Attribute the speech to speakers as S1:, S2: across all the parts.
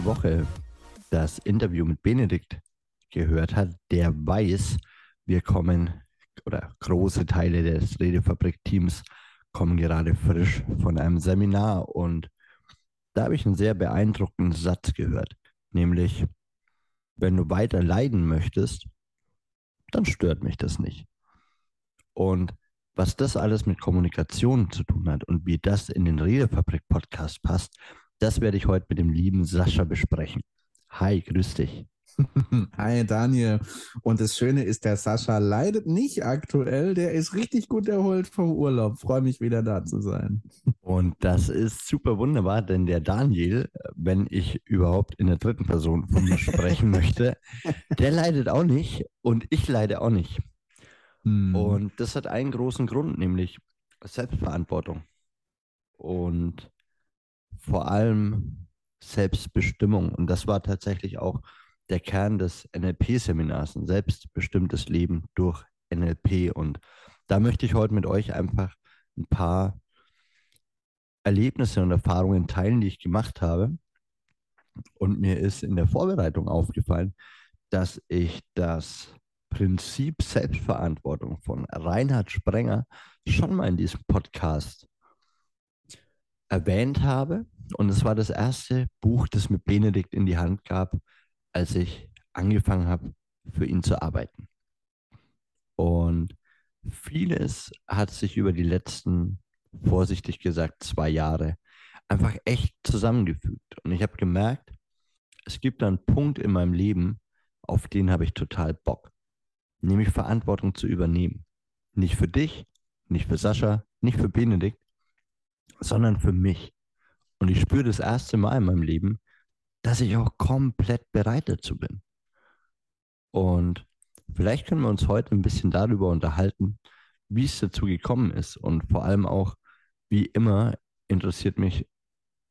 S1: Letzte Woche das Interview mit Benedikt gehört hat, der weiß, wir kommen oder große Teile des Redefabrik-Teams kommen gerade frisch von einem Seminar und da habe ich einen sehr beeindruckenden Satz gehört, nämlich, wenn du weiter leiden möchtest, dann stört mich das nicht. Und was das alles mit Kommunikation zu tun hat und wie das in den Redefabrik-Podcast passt, das werde ich heute mit dem lieben Sascha besprechen. Hi, grüß dich.
S2: Hi Daniel. Und das Schöne ist, der Sascha leidet nicht aktuell. Der ist richtig gut erholt vom Urlaub. Freue mich wieder da zu sein.
S1: Und das ist super wunderbar, denn der Daniel, wenn ich überhaupt in der dritten Person von mir sprechen möchte, der leidet auch nicht und ich leide auch nicht. Hm. Und das hat einen großen Grund, nämlich Selbstverantwortung. Und vor allem Selbstbestimmung. Und das war tatsächlich auch der Kern des NLP-Seminars, ein selbstbestimmtes Leben durch NLP. Und da möchte ich heute mit euch einfach ein paar Erlebnisse und Erfahrungen teilen, die ich gemacht habe. Und mir ist in der Vorbereitung aufgefallen, dass ich das Prinzip Selbstverantwortung von Reinhard Sprenger schon mal in diesem Podcast erwähnt habe. Und es war das erste Buch, das mir Benedikt in die Hand gab, als ich angefangen habe, für ihn zu arbeiten. Und vieles hat sich über die letzten, vorsichtig gesagt, zwei Jahre einfach echt zusammengefügt. Und ich habe gemerkt, es gibt einen Punkt in meinem Leben, auf den habe ich total Bock. Nämlich Verantwortung zu übernehmen. Nicht für dich, nicht für Sascha, nicht für Benedikt, sondern für mich. Und ich spüre das erste Mal in meinem Leben, dass ich auch komplett bereit dazu bin. Und vielleicht können wir uns heute ein bisschen darüber unterhalten, wie es dazu gekommen ist. Und vor allem auch, wie immer, interessiert mich,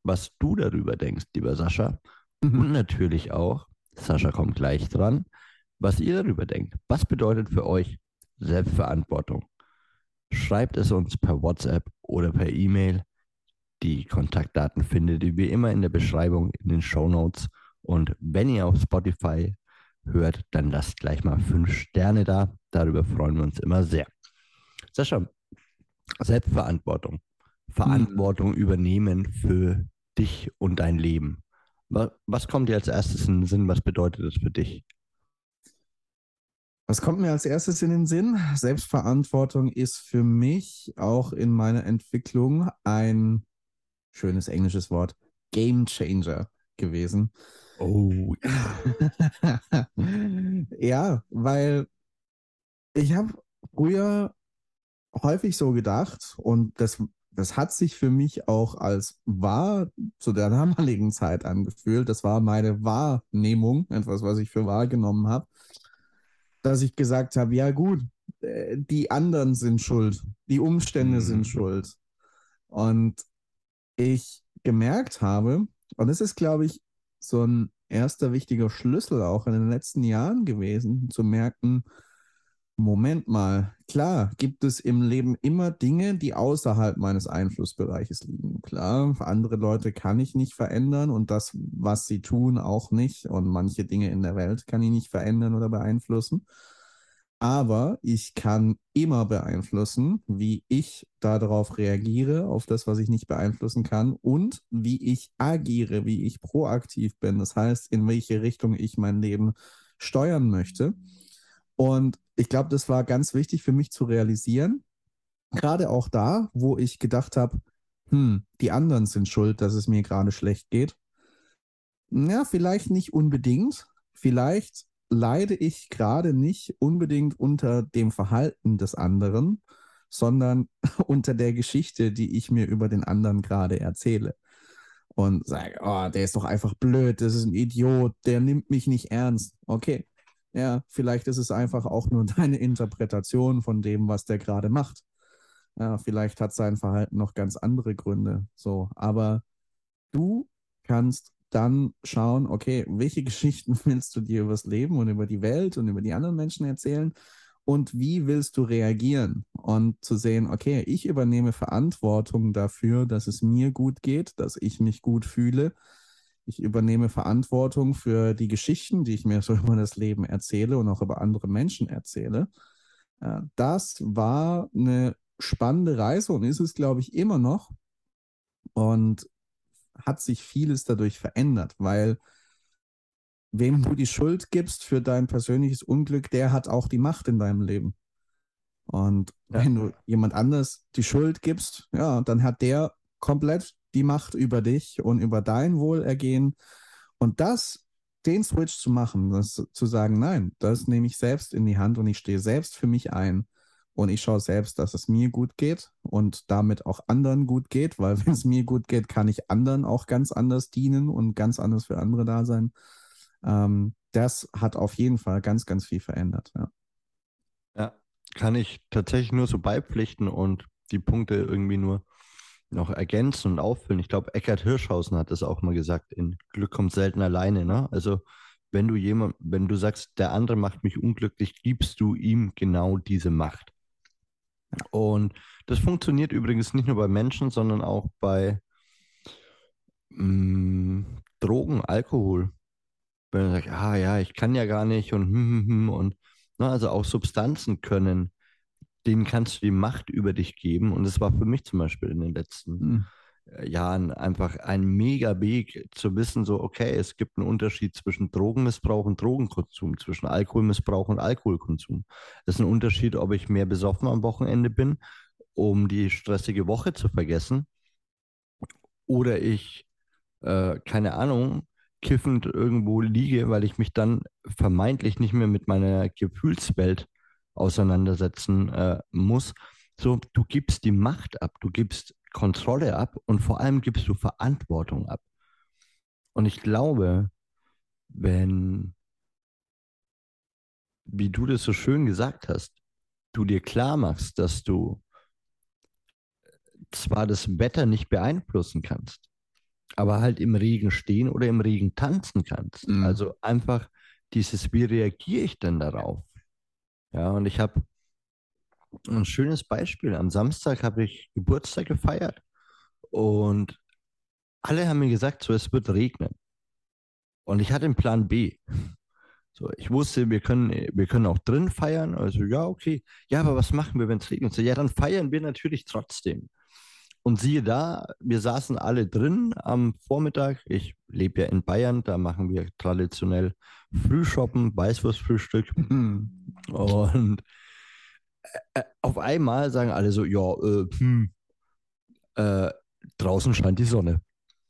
S1: was du darüber denkst, lieber Sascha. Mhm. Und natürlich auch, Sascha kommt gleich dran, was ihr darüber denkt. Was bedeutet für euch Selbstverantwortung? Schreibt es uns per WhatsApp oder per E-Mail die Kontaktdaten findet ihr wie immer in der Beschreibung in den Show Notes. Und wenn ihr auf Spotify hört, dann lasst gleich mal fünf Sterne da. Darüber freuen wir uns immer sehr. Sascha, Selbstverantwortung. Verantwortung mhm. übernehmen für dich und dein Leben. Was kommt dir als erstes in den Sinn? Was bedeutet das für dich?
S2: Was kommt mir als erstes in den Sinn? Selbstverantwortung ist für mich auch in meiner Entwicklung ein schönes englisches Wort, Game Changer gewesen.
S1: Oh.
S2: ja, weil ich habe früher häufig so gedacht und das, das hat sich für mich auch als wahr zu der damaligen Zeit angefühlt. Das war meine Wahrnehmung, etwas, was ich für wahrgenommen habe, dass ich gesagt habe, ja gut, äh, die anderen sind schuld, die Umstände mhm. sind schuld. Und ich gemerkt habe, und das ist, glaube ich, so ein erster wichtiger Schlüssel auch in den letzten Jahren gewesen, zu merken, Moment mal, klar, gibt es im Leben immer Dinge, die außerhalb meines Einflussbereiches liegen. Klar, andere Leute kann ich nicht verändern und das, was sie tun, auch nicht. Und manche Dinge in der Welt kann ich nicht verändern oder beeinflussen aber ich kann immer beeinflussen, wie ich darauf reagiere, auf das, was ich nicht beeinflussen kann und wie ich agiere, wie ich proaktiv bin. Das heißt, in welche Richtung ich mein Leben steuern möchte. Und ich glaube, das war ganz wichtig für mich zu realisieren. Gerade auch da, wo ich gedacht habe, hm, die anderen sind schuld, dass es mir gerade schlecht geht. Ja, vielleicht nicht unbedingt. Vielleicht leide ich gerade nicht unbedingt unter dem Verhalten des anderen, sondern unter der Geschichte, die ich mir über den anderen gerade erzähle. Und sage, oh, der ist doch einfach blöd, das ist ein Idiot, der nimmt mich nicht ernst. Okay, ja, vielleicht ist es einfach auch nur deine Interpretation von dem, was der gerade macht. Ja, vielleicht hat sein Verhalten noch ganz andere Gründe. So, aber du kannst dann schauen, okay, welche Geschichten willst du dir über das Leben und über die Welt und über die anderen Menschen erzählen und wie willst du reagieren und zu sehen, okay, ich übernehme Verantwortung dafür, dass es mir gut geht, dass ich mich gut fühle. ich übernehme Verantwortung für die Geschichten, die ich mir so über das Leben erzähle und auch über andere Menschen erzähle. Äh, das war eine spannende Reise und ist es, glaube ich, immer noch. Und hat sich vieles dadurch verändert, weil wem du die Schuld gibst für dein persönliches Unglück, der hat auch die Macht in deinem Leben. Und ja. wenn du jemand anders die Schuld gibst, ja, dann hat der komplett die Macht über dich und über dein Wohlergehen. Und das, den Switch zu machen, das, zu sagen, nein, das nehme ich selbst in die Hand und ich stehe selbst für mich ein. Und ich schaue selbst, dass es mir gut geht und damit auch anderen gut geht, weil wenn es mir gut geht, kann ich anderen auch ganz anders dienen und ganz anders für andere da sein. Ähm, das hat auf jeden Fall ganz, ganz viel verändert. Ja.
S1: ja, kann ich tatsächlich nur so beipflichten und die Punkte irgendwie nur noch ergänzen und auffüllen. Ich glaube, Eckhard Hirschhausen hat das auch mal gesagt, in Glück kommt selten alleine. Ne? Also wenn du jemand, wenn du sagst, der andere macht mich unglücklich, gibst du ihm genau diese Macht. Und das funktioniert übrigens nicht nur bei Menschen, sondern auch bei mh, mm, Drogen, Alkohol wenn man sagt, ah ja, ich kann ja gar nicht und hm, hm, hm, und na, ne, also auch Substanzen können, denen kannst du die Macht über dich geben. Und das war für mich zum Beispiel in den letzten mhm. Jahren einfach ein mega Weg zu wissen, so, okay, es gibt einen Unterschied zwischen Drogenmissbrauch und Drogenkonsum, zwischen Alkoholmissbrauch und Alkoholkonsum. Es ist ein Unterschied, ob ich mehr besoffen am Wochenende bin, um die stressige Woche zu vergessen, oder ich, äh, keine Ahnung, kiffend irgendwo liege, weil ich mich dann vermeintlich nicht mehr mit meiner Gefühlswelt auseinandersetzen äh, muss. So, du gibst die Macht ab, du gibst Kontrolle ab und vor allem gibst du Verantwortung ab. Und ich glaube, wenn, wie du das so schön gesagt hast, du dir klar machst, dass du zwar das Wetter nicht beeinflussen kannst, aber halt im Regen stehen oder im Regen tanzen kannst. Mhm. Also einfach dieses, wie reagiere ich denn darauf? Ja, und ich habe ein schönes Beispiel. Am Samstag habe ich Geburtstag gefeiert und alle haben mir gesagt, so es wird regnen. Und ich hatte einen Plan B. So, ich wusste, wir können, wir können auch drin feiern. Also ja, okay. Ja, aber was machen wir, wenn es regnet? So, ja, dann feiern wir natürlich trotzdem. Und siehe da, wir saßen alle drin am Vormittag. Ich lebe ja in Bayern, da machen wir traditionell Frühshoppen, Weißwurstfrühstück. Mhm. Und auf einmal sagen alle so, ja, äh, hm, äh, draußen scheint die Sonne.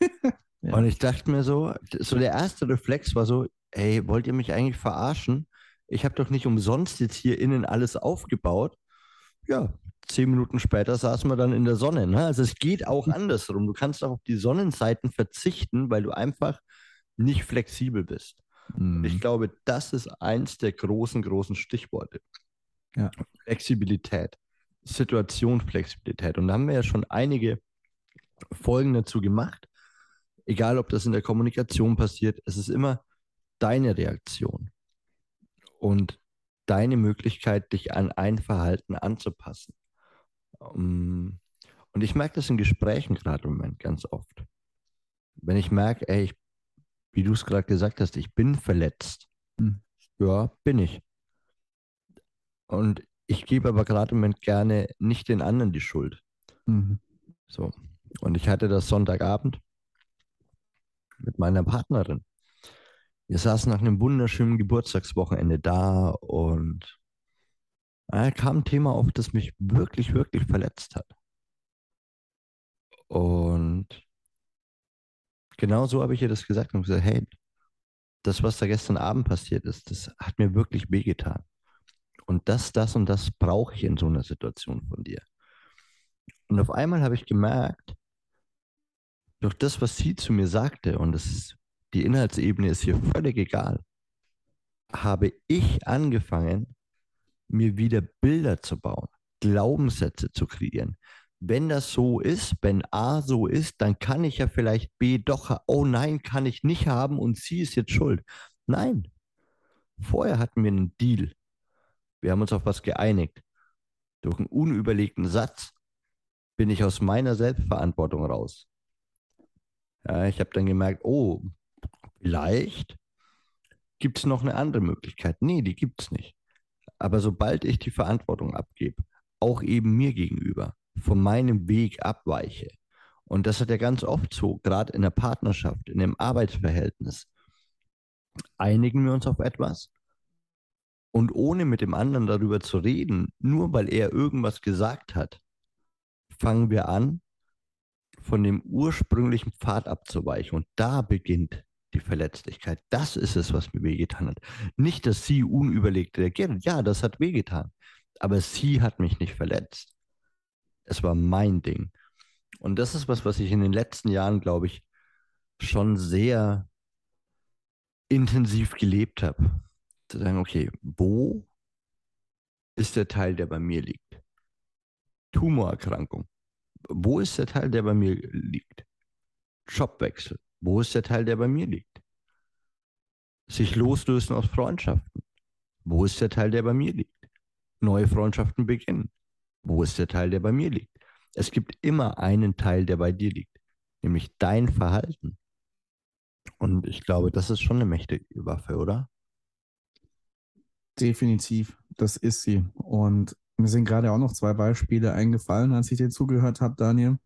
S1: ja. Und ich dachte mir so, so der erste Reflex war so, ey, wollt ihr mich eigentlich verarschen? Ich habe doch nicht umsonst jetzt hier innen alles aufgebaut. Ja, zehn Minuten später saßen wir dann in der Sonne. Ne? Also es geht auch hm. andersrum. Du kannst auch auf die Sonnenseiten verzichten, weil du einfach nicht flexibel bist. Mhm. Ich glaube, das ist eins der großen, großen Stichworte. Ja. Flexibilität, Situationsflexibilität. Und da haben wir ja schon einige Folgen dazu gemacht. Egal, ob das in der Kommunikation passiert, es ist immer deine Reaktion und deine Möglichkeit, dich an ein Verhalten anzupassen. Ähm, und ich merke das in Gesprächen gerade im Moment ganz oft. Wenn ich merke, ey, ich, wie du es gerade gesagt hast, ich bin verletzt. Hm. Ja, bin ich. Und ich gebe aber gerade im Moment gerne nicht den anderen die Schuld. Mhm. So. Und ich hatte das Sonntagabend mit meiner Partnerin. Wir saßen nach einem wunderschönen Geburtstagswochenende da und da kam ein Thema auf, das mich wirklich, wirklich verletzt hat. Und genau so habe ich ihr das gesagt und gesagt, hey, das, was da gestern Abend passiert ist, das hat mir wirklich wehgetan. Und das, das und das brauche ich in so einer Situation von dir. Und auf einmal habe ich gemerkt, durch das, was sie zu mir sagte, und das die Inhaltsebene ist hier völlig egal, habe ich angefangen, mir wieder Bilder zu bauen, Glaubenssätze zu kreieren. Wenn das so ist, wenn A so ist, dann kann ich ja vielleicht B doch, oh nein, kann ich nicht haben und sie ist jetzt schuld. Nein. Vorher hatten wir einen Deal. Wir haben uns auf was geeinigt. Durch einen unüberlegten Satz bin ich aus meiner Selbstverantwortung raus. Ja, ich habe dann gemerkt, oh, Vielleicht gibt es noch eine andere Möglichkeit. Nee, die gibt es nicht. Aber sobald ich die Verantwortung abgebe, auch eben mir gegenüber, von meinem Weg abweiche, und das hat ja ganz oft so, gerade in der Partnerschaft, in einem Arbeitsverhältnis, einigen wir uns auf etwas und ohne mit dem anderen darüber zu reden, nur weil er irgendwas gesagt hat, fangen wir an, von dem ursprünglichen Pfad abzuweichen. Und da beginnt die Verletzlichkeit. Das ist es, was mir wehgetan hat. Nicht, dass sie unüberlegt reagiert. Ja, das hat wehgetan. Aber sie hat mich nicht verletzt. Es war mein Ding. Und das ist was, was ich in den letzten Jahren, glaube ich, schon sehr intensiv gelebt habe. Zu sagen, okay, wo ist der Teil, der bei mir liegt? Tumorerkrankung. Wo ist der Teil, der bei mir liegt? Jobwechsel. Wo ist der Teil, der bei mir liegt? Sich loslösen aus Freundschaften. Wo ist der Teil, der bei mir liegt? Neue Freundschaften beginnen. Wo ist der Teil, der bei mir liegt? Es gibt immer einen Teil, der bei dir liegt, nämlich dein Verhalten. Und ich glaube, das ist schon eine mächtige Waffe, oder?
S2: Definitiv, das ist sie. Und mir sind gerade auch noch zwei Beispiele eingefallen, als ich dir zugehört habe, Daniel.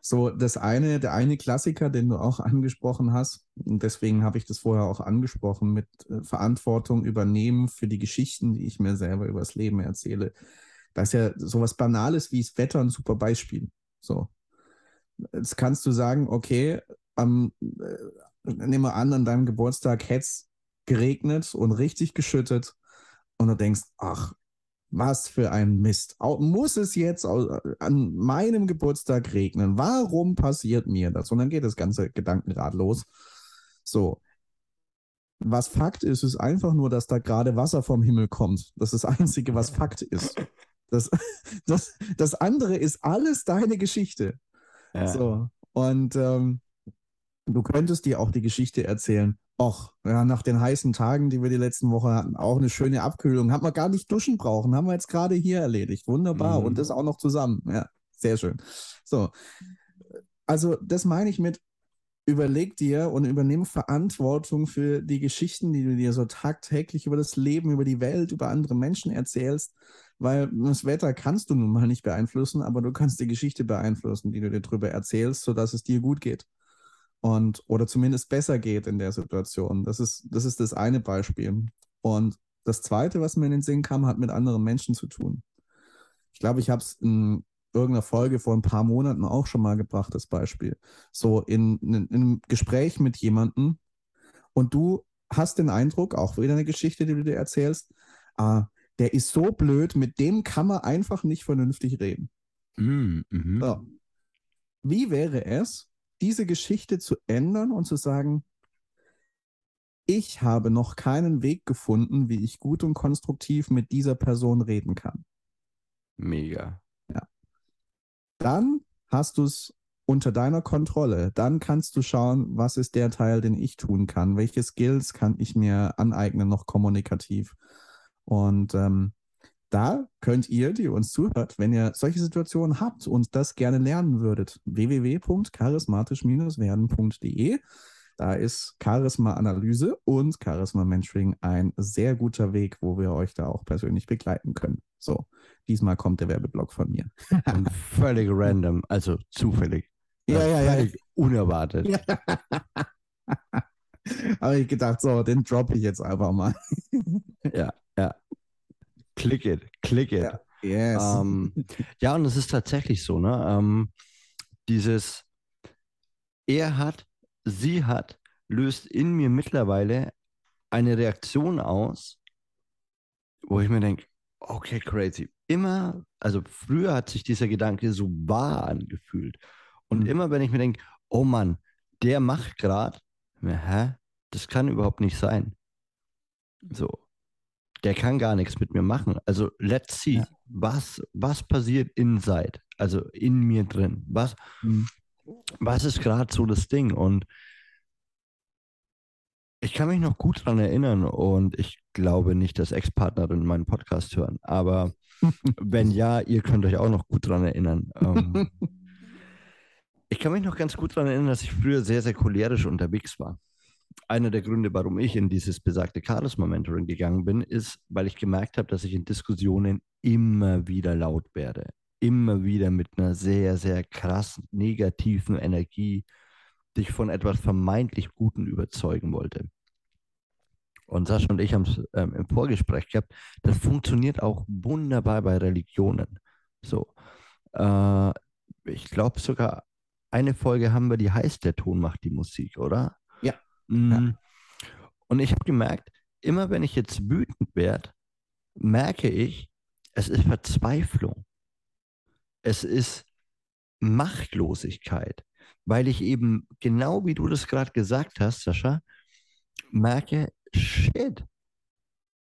S2: So, das eine, der eine Klassiker, den du auch angesprochen hast, und deswegen habe ich das vorher auch angesprochen, mit äh, Verantwortung übernehmen für die Geschichten, die ich mir selber übers Leben erzähle. Das ist ja sowas Banales wie das Wetter ein super Beispiel. So. Jetzt kannst du sagen, okay, am, äh, nehmen wir an, an deinem Geburtstag hätte es geregnet und richtig geschüttet und du denkst, ach, was für ein Mist. Muss es jetzt an meinem Geburtstag regnen? Warum passiert mir das? Und dann geht das ganze Gedankenrad los. So. Was Fakt ist, ist einfach nur, dass da gerade Wasser vom Himmel kommt. Das ist das Einzige, was Fakt ist. Das, das, das andere ist alles deine Geschichte. Ja. So. Und ähm, du könntest dir auch die Geschichte erzählen. Och, ja, nach den heißen Tagen, die wir die letzten Woche hatten, auch eine schöne Abkühlung. Haben wir gar nicht duschen brauchen, haben wir jetzt gerade hier erledigt. Wunderbar. Mhm. Und das auch noch zusammen. Ja, sehr schön. So. Also, das meine ich mit, überleg dir und übernimm Verantwortung für die Geschichten, die du dir so tagtäglich über das Leben, über die Welt, über andere Menschen erzählst, weil das Wetter kannst du nun mal nicht beeinflussen, aber du kannst die Geschichte beeinflussen, die du dir darüber erzählst, sodass es dir gut geht und oder zumindest besser geht in der Situation. Das ist, das ist das eine Beispiel. Und das zweite, was mir in den Sinn kam, hat mit anderen Menschen zu tun. Ich glaube, ich habe es in irgendeiner Folge vor ein paar Monaten auch schon mal gebracht, das Beispiel. So in, in, in einem Gespräch mit jemandem und du hast den Eindruck, auch wieder eine Geschichte, die du dir erzählst, ah, der ist so blöd, mit dem kann man einfach nicht vernünftig reden. Mm, mhm. so. Wie wäre es, diese Geschichte zu ändern und zu sagen, ich habe noch keinen Weg gefunden, wie ich gut und konstruktiv mit dieser Person reden kann.
S1: Mega.
S2: Ja. Dann hast du es unter deiner Kontrolle. Dann kannst du schauen, was ist der Teil, den ich tun kann. Welche Skills kann ich mir aneignen, noch kommunikativ. Und ähm, da könnt ihr, die uns zuhört, wenn ihr solche Situationen habt und das gerne lernen würdet, www.charismatisch-werden.de. Da ist Charisma-Analyse und Charisma-Mentoring ein sehr guter Weg, wo wir euch da auch persönlich begleiten können. So, diesmal kommt der Werbeblock von mir.
S1: und völlig random, also zufällig.
S2: Ja, ja, ja. Völlig
S1: unerwartet. Ja.
S2: Habe ich gedacht, so, den droppe ich jetzt einfach mal.
S1: ja, ja. Click it, click it. Ja, yes. ähm, ja und es ist tatsächlich so, ne? Ähm, dieses er hat, sie hat, löst in mir mittlerweile eine Reaktion aus, wo ich mir denke, okay, crazy. Immer, also früher hat sich dieser Gedanke so wahr angefühlt. Und mhm. immer, wenn ich mir denke, oh Mann, der macht gerade, hä? Das kann überhaupt nicht sein. So der kann gar nichts mit mir machen. Also let's see, ja. was, was passiert inside, also in mir drin. Was, mhm. was ist gerade so das Ding? Und ich kann mich noch gut daran erinnern und ich glaube nicht, dass Ex-Partnerinnen meinen Podcast hören. Aber wenn ja, ihr könnt euch auch noch gut daran erinnern. Ähm, ich kann mich noch ganz gut daran erinnern, dass ich früher sehr, sehr cholerisch unterwegs war. Einer der Gründe, warum ich in dieses besagte Charisma-Mentoring gegangen bin, ist, weil ich gemerkt habe, dass ich in Diskussionen immer wieder laut werde. Immer wieder mit einer sehr, sehr krass negativen Energie dich von etwas vermeintlich Guten überzeugen wollte. Und Sascha und ich haben es ähm, im Vorgespräch gehabt, das funktioniert auch wunderbar bei Religionen. So. Äh, ich glaube sogar, eine Folge haben wir, die heißt Der Ton macht die Musik, oder?
S2: Ja.
S1: Mhm. Und ich habe gemerkt, immer wenn ich jetzt wütend werde, merke ich, es ist Verzweiflung. Es ist Machtlosigkeit, weil ich eben, genau wie du das gerade gesagt hast, Sascha, merke, shit,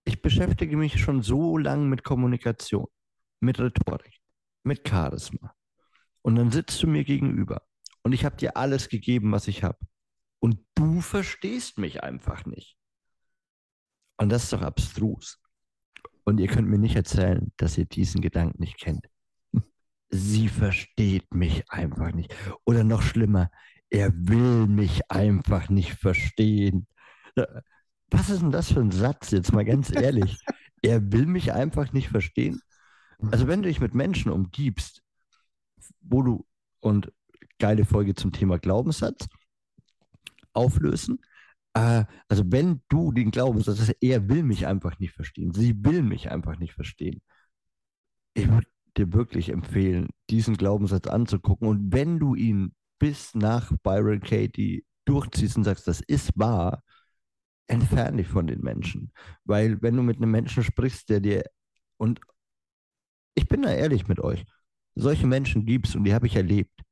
S1: ich beschäftige mich schon so lange mit Kommunikation, mit Rhetorik, mit Charisma. Und dann sitzt du mir gegenüber und ich habe dir alles gegeben, was ich habe. Und du verstehst mich einfach nicht. Und das ist doch abstrus. Und ihr könnt mir nicht erzählen, dass ihr diesen Gedanken nicht kennt. Sie versteht mich einfach nicht. Oder noch schlimmer, er will mich einfach nicht verstehen. Was ist denn das für ein Satz, jetzt mal ganz ehrlich? er will mich einfach nicht verstehen. Also wenn du dich mit Menschen umgibst, wo du, und geile Folge zum Thema Glaubenssatz, auflösen. Äh, also wenn du den Glaubenssatz hast, er will mich einfach nicht verstehen, sie will mich einfach nicht verstehen. Ich würde dir wirklich empfehlen, diesen Glaubenssatz anzugucken. Und wenn du ihn bis nach Byron Katie durchziehst und sagst, das ist wahr, entferne dich von den Menschen. Weil wenn du mit einem Menschen sprichst, der dir, und ich bin da ehrlich mit euch, solche Menschen gibt es und die habe ich erlebt.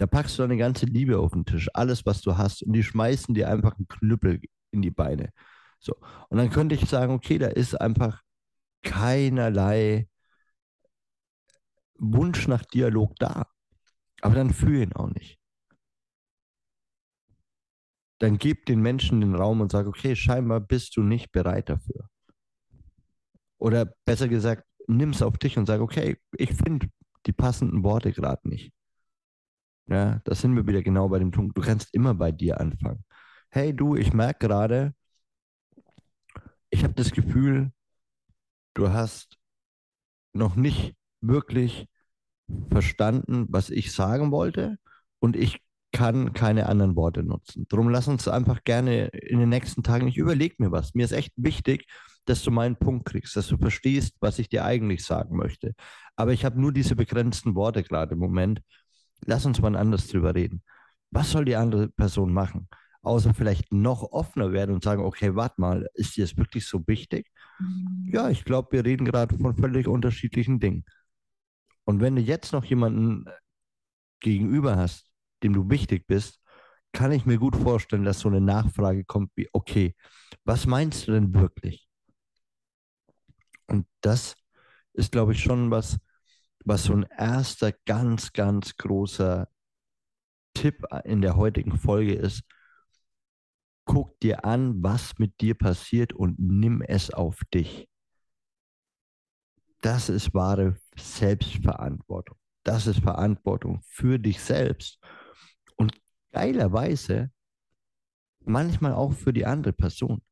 S1: Da packst du deine ganze Liebe auf den Tisch, alles, was du hast, und die schmeißen dir einfach einen Knüppel in die Beine. So. Und dann könnte ich sagen, okay, da ist einfach keinerlei Wunsch nach Dialog da. Aber dann fühl ihn auch nicht. Dann gib den Menschen den Raum und sag, okay, scheinbar bist du nicht bereit dafür. Oder besser gesagt, nimm es auf dich und sag, okay, ich finde die passenden Worte gerade nicht. Ja, da sind wir wieder genau bei dem Punkt. Du kannst immer bei dir anfangen. Hey du, ich merke gerade, ich habe das Gefühl, du hast noch nicht wirklich verstanden, was ich sagen wollte und ich kann keine anderen Worte nutzen. Darum lass uns einfach gerne in den nächsten Tagen, ich überlege mir was. Mir ist echt wichtig, dass du meinen Punkt kriegst, dass du verstehst, was ich dir eigentlich sagen möchte. Aber ich habe nur diese begrenzten Worte gerade im Moment. Lass uns mal anders drüber reden. Was soll die andere Person machen? Außer vielleicht noch offener werden und sagen, okay, warte mal, ist dir das wirklich so wichtig? Mhm. Ja, ich glaube, wir reden gerade von völlig unterschiedlichen Dingen. Und wenn du jetzt noch jemanden gegenüber hast, dem du wichtig bist, kann ich mir gut vorstellen, dass so eine Nachfrage kommt wie, okay, was meinst du denn wirklich? Und das ist, glaube ich, schon was, was so ein erster ganz, ganz großer Tipp in der heutigen Folge ist. Guck dir an, was mit dir passiert und nimm es auf dich. Das ist wahre Selbstverantwortung. Das ist Verantwortung für dich selbst. Und geilerweise manchmal auch für die andere Person.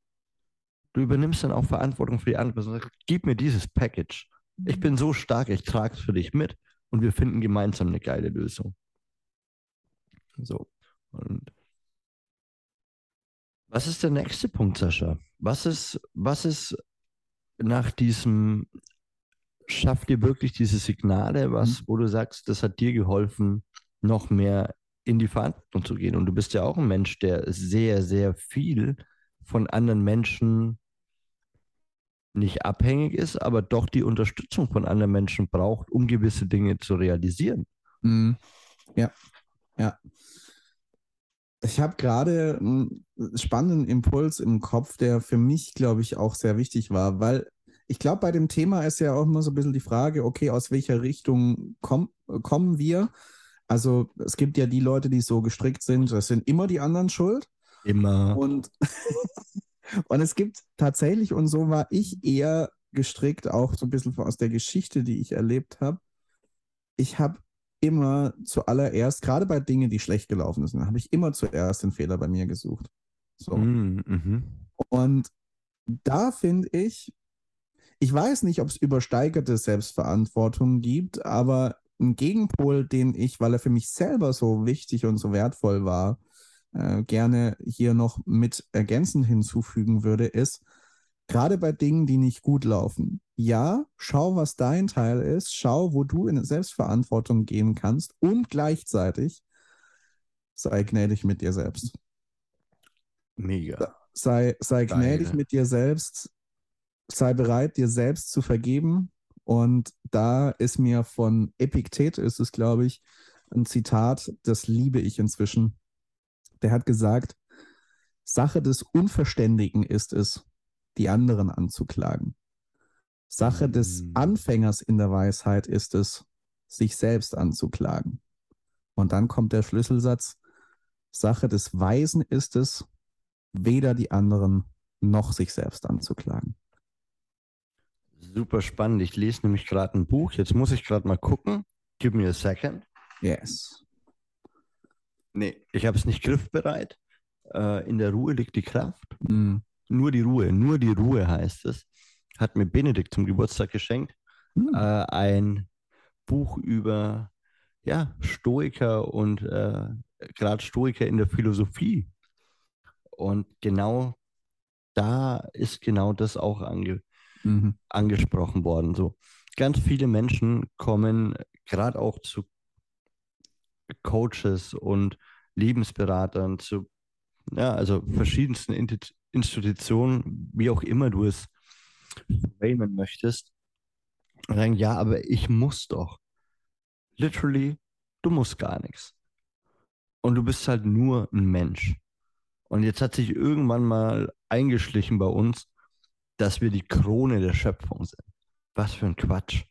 S1: Du übernimmst dann auch Verantwortung für die andere Person. Gib mir dieses Package. Ich bin so stark, ich trage es für dich mit und wir finden gemeinsam eine geile Lösung. So. Und was ist der nächste Punkt, Sascha? Was ist, was ist nach diesem, schafft dir wirklich diese Signale, was, mhm. wo du sagst, das hat dir geholfen, noch mehr in die Verantwortung zu gehen? Und du bist ja auch ein Mensch, der sehr, sehr viel von anderen Menschen nicht abhängig ist, aber doch die Unterstützung von anderen Menschen braucht, um gewisse Dinge zu realisieren.
S2: Mhm. Ja, ja. Ich habe gerade einen spannenden Impuls im Kopf, der für mich, glaube ich, auch sehr wichtig war, weil ich glaube, bei dem Thema ist ja auch immer so ein bisschen die Frage, okay, aus welcher Richtung komm, kommen wir? Also es gibt ja die Leute, die so gestrickt sind, das sind immer die anderen schuld.
S1: Immer.
S2: Und Und es gibt tatsächlich, und so war ich eher gestrickt, auch so ein bisschen aus der Geschichte, die ich erlebt habe. Ich habe immer zuallererst, gerade bei Dingen, die schlecht gelaufen sind, habe ich immer zuerst den Fehler bei mir gesucht. So.
S1: Mm, mhm.
S2: Und da finde ich, ich weiß nicht, ob es übersteigerte Selbstverantwortung gibt, aber ein Gegenpol, den ich, weil er für mich selber so wichtig und so wertvoll war, äh, gerne hier noch mit ergänzend hinzufügen würde, ist, gerade bei Dingen, die nicht gut laufen, ja, schau, was dein Teil ist, schau, wo du in Selbstverantwortung gehen kannst und gleichzeitig sei gnädig mit dir selbst.
S1: Mega.
S2: Sei, sei gnädig mit dir selbst, sei bereit, dir selbst zu vergeben. Und da ist mir von Epiktet, ist es, glaube ich, ein Zitat, das liebe ich inzwischen. Der hat gesagt, Sache des Unverständigen ist es, die anderen anzuklagen. Sache des
S1: Mm.
S2: Anfängers in der Weisheit ist es, sich selbst anzuklagen. Und dann kommt der Schlüsselsatz, Sache des Weisen ist es, weder die anderen noch sich selbst anzuklagen.
S1: Super spannend. Ich lese nämlich gerade ein Buch. Jetzt muss ich gerade mal gucken. Give me a second.
S2: Yes.
S1: Nee, ich habe es nicht griffbereit. Äh, in der Ruhe liegt die Kraft.
S2: Mm.
S1: Nur die Ruhe, nur die Ruhe heißt es. Hat mir Benedikt zum Geburtstag geschenkt.
S2: Mm.
S1: Äh, ein Buch über ja, Stoiker und äh, gerade Stoiker in der Philosophie. Und genau da ist genau das auch ange
S2: Mhm.
S1: angesprochen worden. So ganz viele Menschen kommen gerade auch zu Coaches und Lebensberatern, zu ja, also verschiedensten Institutionen, wie auch immer du es framen möchtest, sagen, ja, aber ich muss doch. Literally, du musst gar nichts. Und du bist halt nur ein Mensch. Und jetzt hat sich irgendwann mal eingeschlichen bei uns, dass wir die Krone der Schöpfung sind. Was für ein Quatsch.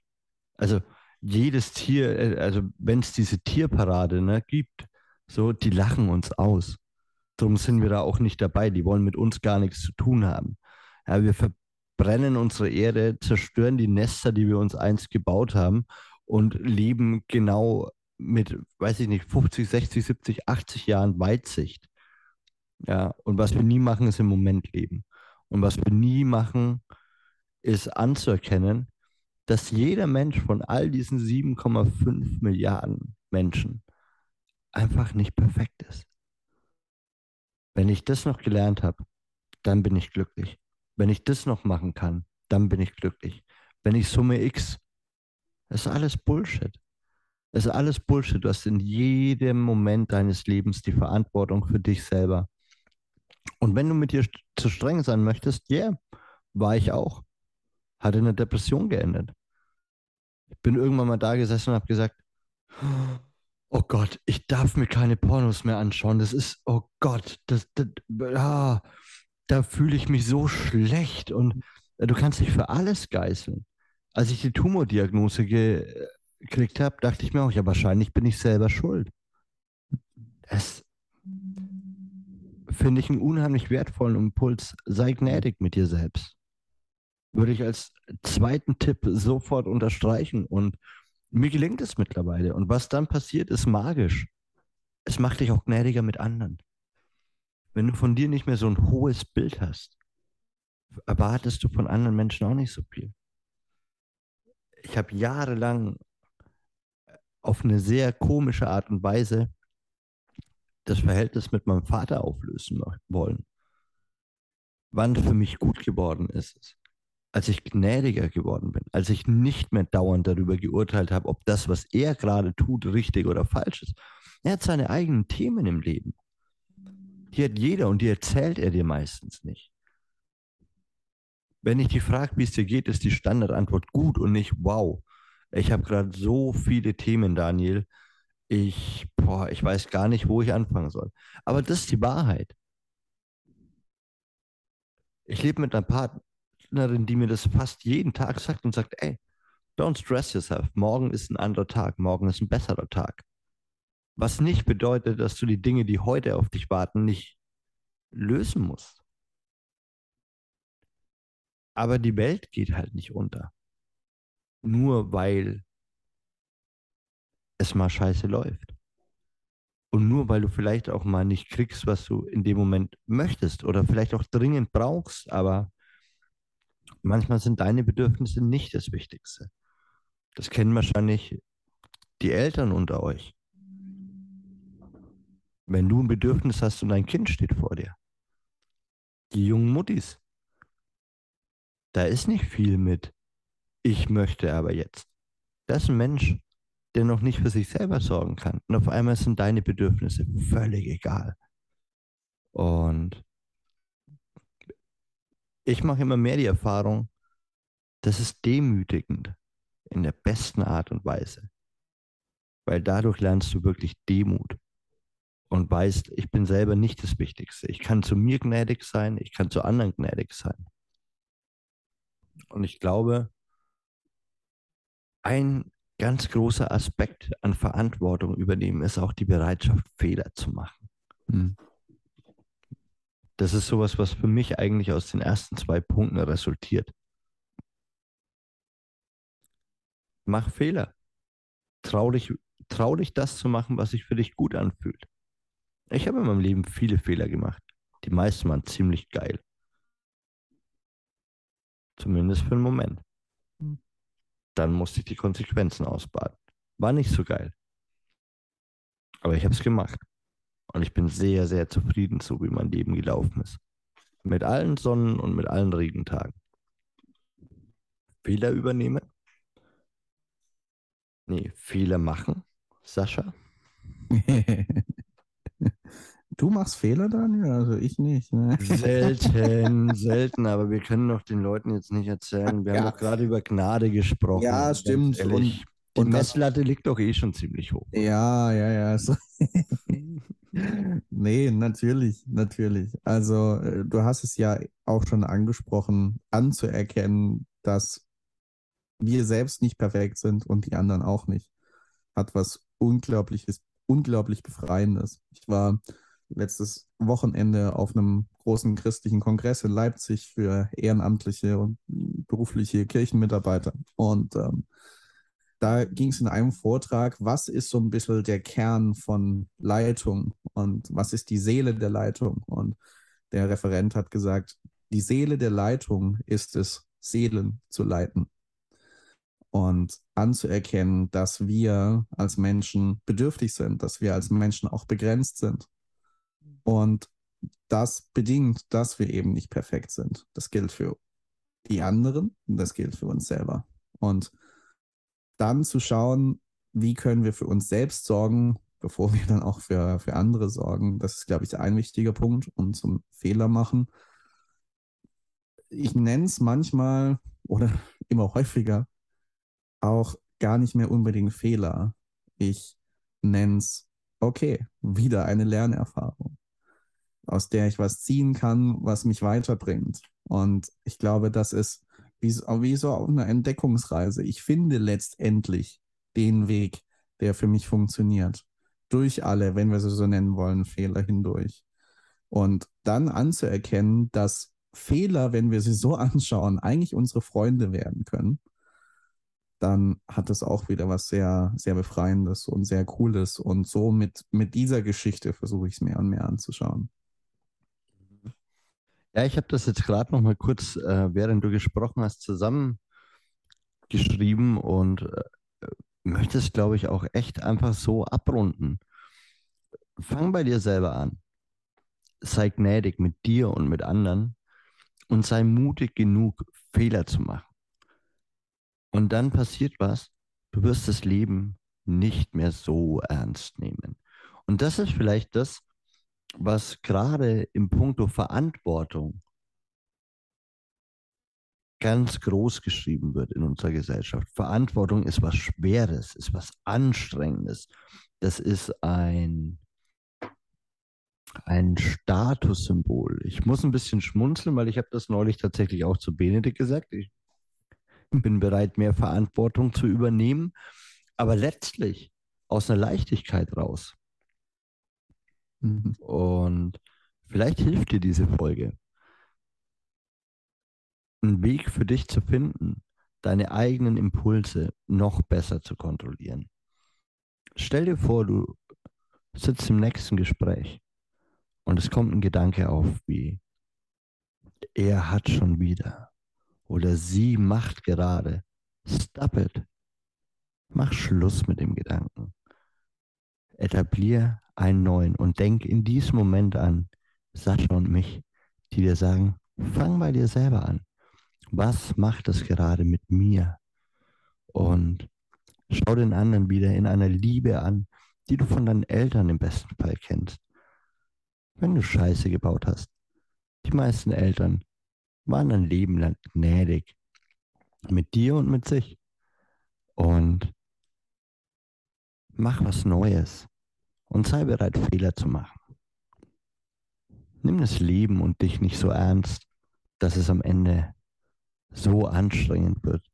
S1: Also jedes Tier, äh, also wenn es diese Tierparade ne, gibt, so, die lachen uns aus. Darum sind wir da auch nicht dabei. Die wollen mit uns gar nichts zu tun haben. Ja, wir verbrennen unsere Erde, zerstören die Nester, die wir uns einst gebaut haben und leben genau mit, weiß ich nicht, 50, 60, 70, 80 Jahren Weitsicht. Ja, und was wir nie machen, ist im Moment leben. Und was wir nie machen, ist anzuerkennen, dass jeder Mensch von all diesen 7,5 Milliarden Menschen einfach nicht perfekt ist. Wenn ich das noch gelernt habe, dann bin ich glücklich. Wenn ich das noch machen kann, dann bin ich glücklich. Wenn ich Summe X, das ist alles Bullshit. Das ist alles Bullshit. Du hast in jedem Moment deines Lebens die Verantwortung für dich selber. Und wenn du mit dir zu streng sein möchtest, ja, yeah, war ich auch. Hatte eine Depression geendet. Ich bin irgendwann mal da gesessen und habe gesagt, oh Gott, ich darf mir keine Pornos mehr anschauen. Das ist, oh Gott, das, das ah, da fühle ich mich so schlecht und äh, du kannst dich für alles geißeln. Als ich die Tumordiagnose ge gekriegt habe, dachte ich mir auch, ja, wahrscheinlich bin ich selber schuld. Das finde ich einen unheimlich wertvollen Impuls. Sei gnädig mit dir selbst. Würde ich als zweiten Tipp sofort unterstreichen. Und mir gelingt es mittlerweile. Und was dann passiert, ist magisch. Es macht dich auch gnädiger mit anderen. Wenn du von dir nicht mehr so ein hohes Bild hast, erwartest du von anderen Menschen auch nicht so viel. Ich habe jahrelang auf eine sehr komische Art und Weise das Verhältnis mit meinem Vater auflösen wollen. Wann für mich gut geworden ist es, als ich gnädiger geworden bin, als ich nicht mehr dauernd darüber geurteilt habe, ob das, was er gerade tut, richtig oder falsch ist. Er hat seine eigenen Themen im Leben. Die hat jeder und die erzählt er dir meistens nicht. Wenn ich die frage, wie es dir geht, ist die Standardantwort gut und nicht wow. Ich habe gerade so viele Themen, Daniel. Ich, boah, ich weiß gar nicht, wo ich anfangen soll. Aber das ist die Wahrheit. Ich lebe mit einer Partnerin, die mir das fast jeden Tag sagt und sagt, ey, don't stress yourself. Morgen ist ein anderer Tag. Morgen ist ein besserer Tag. Was nicht bedeutet, dass du die Dinge, die heute auf dich warten, nicht lösen musst. Aber die Welt geht halt nicht unter. Nur weil es mal scheiße läuft. Und nur weil du vielleicht auch mal nicht kriegst, was du in dem Moment möchtest oder vielleicht auch dringend brauchst, aber manchmal sind deine Bedürfnisse nicht das Wichtigste. Das kennen wahrscheinlich die Eltern unter euch. Wenn du ein Bedürfnis hast und ein Kind steht vor dir. Die jungen Muttis. Da ist nicht viel mit, ich möchte aber jetzt. Das ist ein Mensch, der noch nicht für sich selber sorgen kann. Und auf einmal sind deine Bedürfnisse völlig egal. Und ich mache immer mehr die Erfahrung, das ist demütigend in der besten Art und Weise. Weil dadurch lernst du wirklich Demut und weißt, ich bin selber nicht das Wichtigste. Ich kann zu mir gnädig sein, ich kann zu anderen gnädig sein. Und ich glaube, ein ganz großer Aspekt an Verantwortung übernehmen ist auch die Bereitschaft, Fehler zu machen. Hm. Das ist sowas, was für mich eigentlich aus den ersten zwei Punkten resultiert. Mach Fehler. Trau dich, trau dich das zu machen, was sich für dich gut anfühlt. Ich habe in meinem Leben viele Fehler gemacht. Die meisten waren ziemlich geil. Zumindest für einen Moment. Hm dann musste ich die Konsequenzen ausbaden. War nicht so geil. Aber ich habe es gemacht. Und ich bin sehr, sehr zufrieden, so wie mein Leben gelaufen ist. Mit allen Sonnen- und mit allen Regentagen. Fehler übernehmen? Nee, Fehler machen, Sascha?
S2: Du machst Fehler, Daniel? Also ich nicht. Ne?
S1: Selten, selten, aber wir können doch den Leuten jetzt nicht erzählen. Wir ja. haben doch gerade über Gnade gesprochen.
S2: Ja, stimmt.
S1: Und, die und Messlatte liegt doch eh schon ziemlich hoch.
S2: Ja, ja, ja. So. nee, natürlich, natürlich. Also äh, du hast es ja auch schon angesprochen, anzuerkennen, dass wir selbst nicht perfekt sind und die anderen auch nicht, hat was Unglaubliches, unglaublich Befreiendes. Ich war letztes Wochenende auf einem großen christlichen Kongress in Leipzig für ehrenamtliche und berufliche Kirchenmitarbeiter. Und ähm, da ging es in einem Vortrag, was ist so ein bisschen der Kern von Leitung und was ist die Seele der Leitung? Und der Referent hat gesagt, die Seele der Leitung ist es, Seelen zu leiten und anzuerkennen, dass wir als Menschen bedürftig sind, dass wir als Menschen auch begrenzt sind und das bedingt, dass wir eben nicht perfekt sind. Das gilt für die anderen das gilt für uns selber. Und dann zu schauen, wie können wir für uns selbst sorgen, bevor wir dann auch für, für andere sorgen. Das ist, glaube ich, ein wichtiger Punkt und zum Fehler machen. Ich nenne es manchmal oder immer häufiger auch gar nicht mehr unbedingt Fehler. Ich nenne es, okay, wieder eine Lernerfahrung aus der ich was ziehen kann, was mich weiterbringt. Und ich glaube, das ist wie, wie so auf einer Entdeckungsreise. Ich finde letztendlich den Weg, der für mich funktioniert. Durch alle, wenn wir sie so nennen wollen, Fehler hindurch. Und dann anzuerkennen, dass Fehler, wenn wir sie so anschauen, eigentlich unsere Freunde werden können, dann hat es auch wieder was sehr, sehr Befreiendes und sehr Cooles. Und so mit, mit dieser Geschichte versuche ich es mehr und mehr anzuschauen.
S1: Ja, ich habe das jetzt gerade noch mal kurz, äh, während du gesprochen hast, zusammengeschrieben und äh, möchte es, glaube ich, auch echt einfach so abrunden. Fang bei dir selber an. Sei gnädig mit dir und mit anderen und sei mutig genug, Fehler zu machen. Und dann passiert was, du wirst das Leben nicht mehr so ernst nehmen. Und das ist vielleicht das, was gerade im Punkto Verantwortung ganz groß geschrieben wird in unserer Gesellschaft. Verantwortung ist was Schweres, ist was Anstrengendes. Das ist ein, ein Statussymbol. Ich muss ein bisschen schmunzeln, weil ich habe das neulich tatsächlich auch zu Benedikt gesagt. Ich bin bereit, mehr Verantwortung zu übernehmen, aber letztlich aus einer Leichtigkeit raus. Mhm. Und vielleicht hilft dir diese Folge, einen Weg für dich zu finden, deine eigenen Impulse noch besser zu kontrollieren. Stell dir vor, du sitzt im nächsten Gespräch und es kommt ein Gedanke auf wie, er hat schon wieder oder sie macht gerade. Stop it. Mach Schluss mit dem Gedanken. Etablier einen neuen und denk in diesem Moment an Sascha und mich, die dir sagen, fang bei dir selber an. Was macht es gerade mit mir? Und schau den anderen wieder in einer Liebe an, die du von deinen Eltern im besten Fall kennst. Wenn du Scheiße gebaut hast. Die meisten Eltern waren ein Leben lang gnädig mit dir und mit sich. Und mach was Neues und sei bereit, Fehler zu machen. Nimm das Leben und dich nicht so ernst, dass es am Ende so anstrengend wird,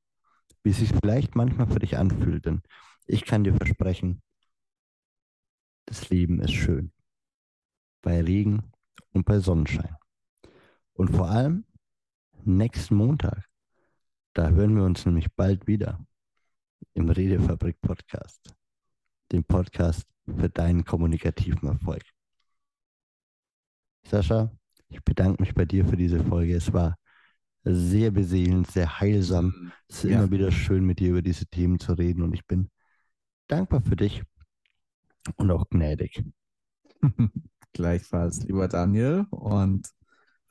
S1: wie es sich vielleicht manchmal für dich anfühlt. Denn ich kann dir versprechen, das Leben ist schön. Bei Regen und bei Sonnenschein. Und vor allem nächsten Montag. Da hören wir uns nämlich bald wieder im Redefabrik Podcast, dem Podcast für deinen kommunikativen Erfolg. Sascha, ich bedanke mich bei dir für diese Folge. Es war sehr beseelend, sehr heilsam. Mhm. Es ist ja. immer wieder schön, mit dir über diese Themen zu reden und ich bin dankbar für dich und auch gnädig.
S2: Gleichfalls, lieber Daniel, und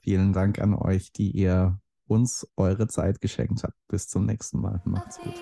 S2: vielen Dank an euch, die ihr uns eure Zeit geschenkt habt. Bis zum nächsten Mal. Macht's gut.